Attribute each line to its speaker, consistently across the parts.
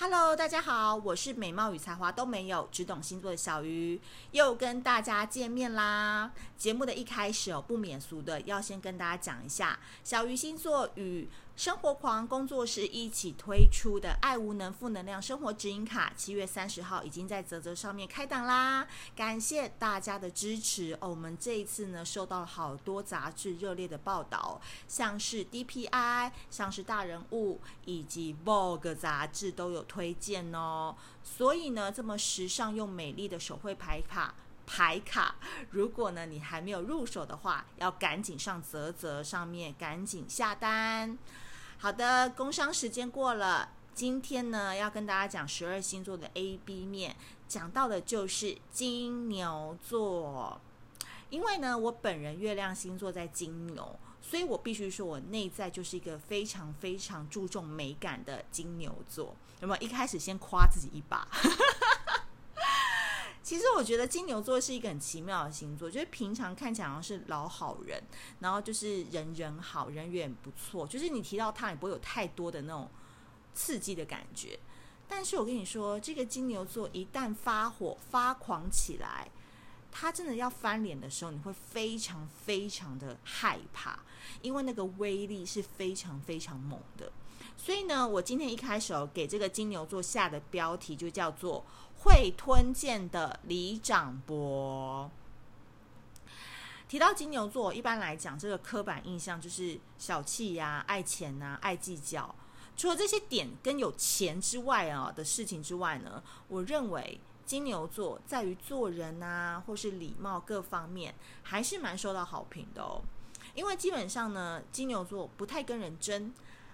Speaker 1: Hello，大家好，我是美貌与才华都没有，只懂星座的小鱼，又跟大家见面啦。节目的一开始哦，不免俗的要先跟大家讲一下，小鱼星座与生活狂工作室一起推出的爱无能负能量生活指引卡，七月三十号已经在泽泽上面开档啦，感谢大家的支持哦。我们这一次呢，收到了好多杂志热烈的报道，像是 DPI，像是大人物以及 Vogue 杂志都有推荐哦。所以呢，这么时尚又美丽的手绘牌卡。牌卡，如果呢你还没有入手的话，要赶紧上泽泽上面赶紧下单。好的，工商时间过了，今天呢要跟大家讲十二星座的 A B 面，讲到的就是金牛座。因为呢我本人月亮星座在金牛，所以我必须说我内在就是一个非常非常注重美感的金牛座。那么一开始先夸自己一把？我觉得金牛座是一个很奇妙的星座，就是平常看起来好像是老好人，然后就是人人好，人缘不错，就是你提到他也不会有太多的那种刺激的感觉。但是我跟你说，这个金牛座一旦发火发狂起来，他真的要翻脸的时候，你会非常非常的害怕，因为那个威力是非常非常猛的。所以呢，我今天一开始给这个金牛座下的标题就叫做。会吞剑的里长伯。提到金牛座，一般来讲，这个刻板印象就是小气呀、爱钱呐、爱计较。除了这些点跟有钱之外啊的事情之外呢，我认为金牛座在于做人啊，或是礼貌各方面，还是蛮受到好评的哦。因为基本上呢，金牛座不太跟人争，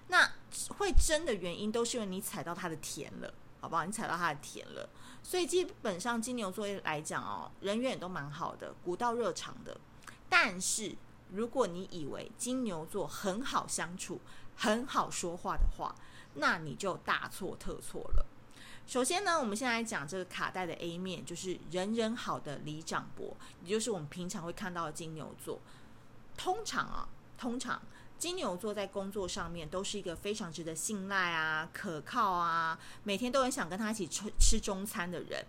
Speaker 1: 那会争的原因都是因为你踩到他的甜了。好不好？你踩到他的甜了，所以基本上金牛座来讲哦，人缘也都蛮好的，古道热肠的。但是如果你以为金牛座很好相处、很好说话的话，那你就大错特错了。首先呢，我们先来讲这个卡带的 A 面，就是人人好的里长博，也就是我们平常会看到的金牛座。通常啊，通常。金牛座在工作上面都是一个非常值得信赖啊、可靠啊，每天都很想跟他一起吃吃中餐的人。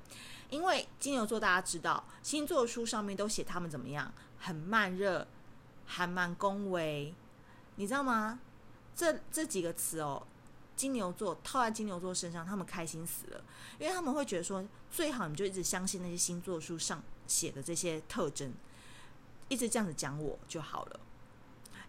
Speaker 1: 因为金牛座大家知道，星座书上面都写他们怎么样，很慢热，还蛮恭维，你知道吗？这这几个词哦，金牛座套在金牛座身上，他们开心死了，因为他们会觉得说，最好你就一直相信那些星座书上写的这些特征，一直这样子讲我就好了。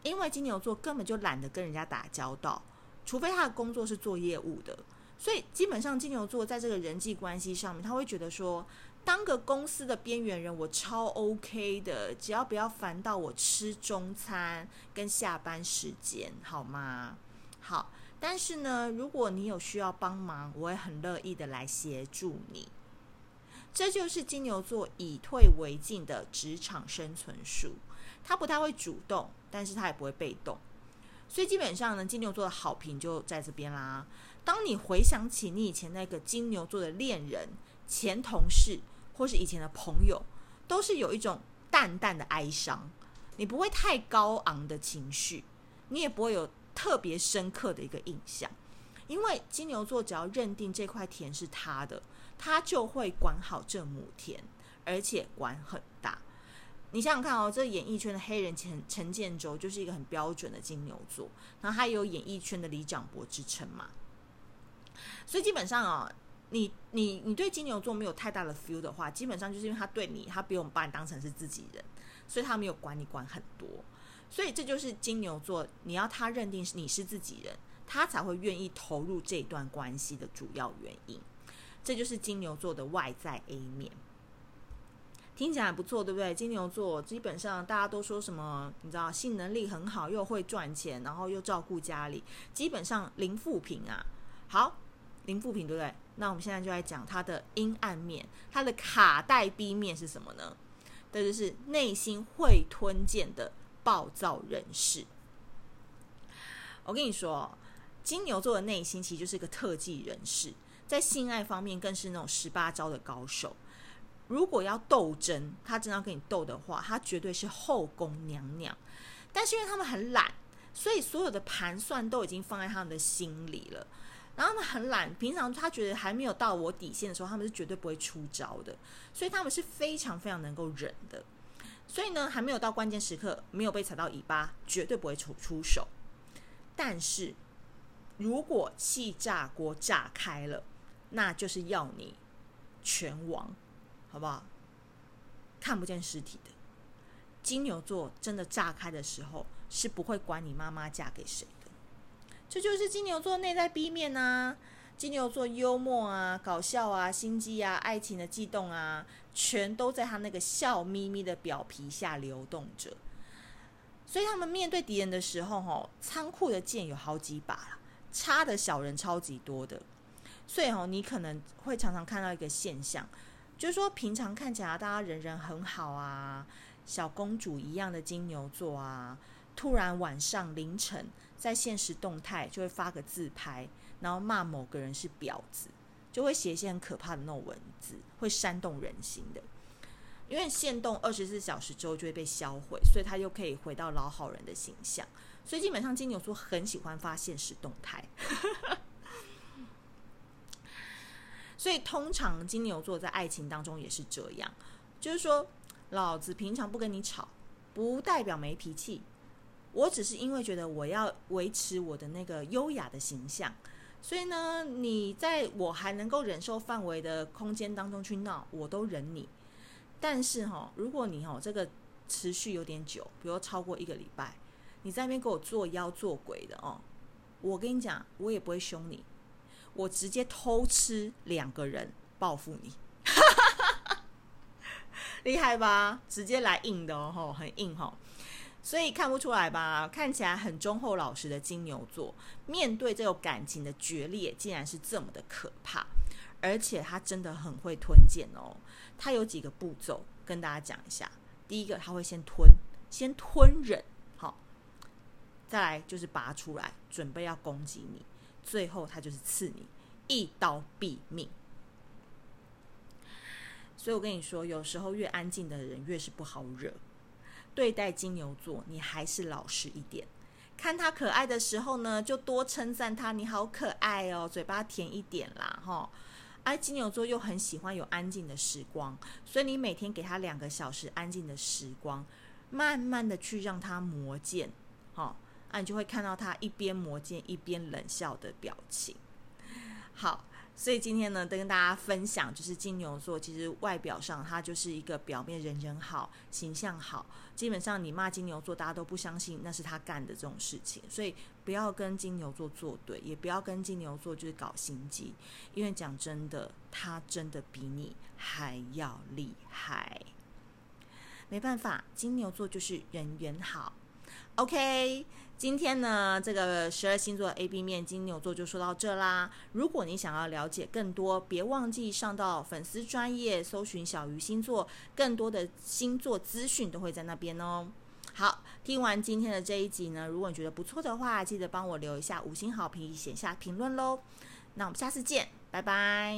Speaker 1: 因为金牛座根本就懒得跟人家打交道，除非他的工作是做业务的，所以基本上金牛座在这个人际关系上面，他会觉得说，当个公司的边缘人我超 OK 的，只要不要烦到我吃中餐跟下班时间，好吗？好，但是呢，如果你有需要帮忙，我也很乐意的来协助你。这就是金牛座以退为进的职场生存术。他不太会主动，但是他也不会被动，所以基本上呢，金牛座的好评就在这边啦。当你回想起你以前那个金牛座的恋人、前同事或是以前的朋友，都是有一种淡淡的哀伤，你不会太高昂的情绪，你也不会有特别深刻的一个印象，因为金牛座只要认定这块田是他的，他就会管好这亩田，而且管很大。你想想看哦，这演艺圈的黑人陈陈建州就是一个很标准的金牛座，然后他也有演艺圈的李长博之称嘛。所以基本上哦，你你你对金牛座没有太大的 feel 的话，基本上就是因为他对你，他不用把你当成是自己人，所以他没有管你管很多。所以这就是金牛座，你要他认定你是自己人，他才会愿意投入这段关系的主要原因。这就是金牛座的外在 A 面。听起来不错，对不对？金牛座基本上大家都说什么？你知道，性能力很好，又会赚钱，然后又照顾家里，基本上零负评啊。好，零负评，对不对？那我们现在就来讲它的阴暗面，它的卡带 B 面是什么呢？这就是内心会吞剑的暴躁人士。我跟你说，金牛座的内心其实就是一个特技人士，在性爱方面更是那种十八招的高手。如果要斗争，他真的要跟你斗的话，他绝对是后宫娘娘。但是因为他们很懒，所以所有的盘算都已经放在他们的心里了。然后他们很懒，平常他觉得还没有到我底线的时候，他们是绝对不会出招的，所以他们是非常非常能够忍的。所以呢，还没有到关键时刻，没有被踩到尾巴，绝对不会出出手。但是如果气炸锅炸开了，那就是要你全亡，好不好？看不见尸体的金牛座真的炸开的时候，是不会管你妈妈嫁给谁的。这就是金牛座内在 B 面啊！金牛座幽默啊、搞笑啊、心机啊、爱情的悸动啊，全都在他那个笑眯眯的表皮下流动着。所以他们面对敌人的时候，吼，仓库的剑有好几把，插的小人超级多的。所以吼，你可能会常常看到一个现象，就是说平常看起来大家人人很好啊，小公主一样的金牛座啊，突然晚上凌晨。在现实动态就会发个自拍，然后骂某个人是婊子，就会写一些很可怕的那种文字，会煽动人心的。因为限动二十四小时之后就会被销毁，所以他又可以回到老好人的形象。所以基本上金牛座很喜欢发现实动态，所以通常金牛座在爱情当中也是这样，就是说老子平常不跟你吵，不代表没脾气。我只是因为觉得我要维持我的那个优雅的形象，所以呢，你在我还能够忍受范围的空间当中去闹，我都忍你。但是哈，如果你哈这个持续有点久，比如超过一个礼拜，你在那边给我作妖作鬼的哦，我跟你讲，我也不会凶你，我直接偷吃两个人报复你，厉害吧？直接来硬的哦，很硬哈。所以看不出来吧？看起来很忠厚老实的金牛座，面对这种感情的决裂，竟然是这么的可怕。而且他真的很会吞剑哦。他有几个步骤跟大家讲一下。第一个，他会先吞，先吞忍，好，再来就是拔出来，准备要攻击你。最后他就是刺你，一刀毙命。所以我跟你说，有时候越安静的人越是不好惹。对待金牛座，你还是老实一点。看他可爱的时候呢，就多称赞他，你好可爱哦，嘴巴甜一点啦，哈。而金牛座又很喜欢有安静的时光，所以你每天给他两个小时安静的时光，慢慢的去让他磨剑，哈，啊，你就会看到他一边磨剑一边冷笑的表情。好。所以今天呢，跟大家分享，就是金牛座其实外表上他就是一个表面人人好、形象好，基本上你骂金牛座，大家都不相信那是他干的这种事情。所以不要跟金牛座作对，也不要跟金牛座就是搞心机，因为讲真的，他真的比你还要厉害。没办法，金牛座就是人缘好。OK。今天呢，这个十二星座 A B 面金牛座就说到这啦。如果你想要了解更多，别忘记上到粉丝专页搜寻小鱼星座，更多的星座资讯都会在那边哦。好，听完今天的这一集呢，如果你觉得不错的话，记得帮我留一下五星好评，写下评论喽。那我们下次见，拜拜。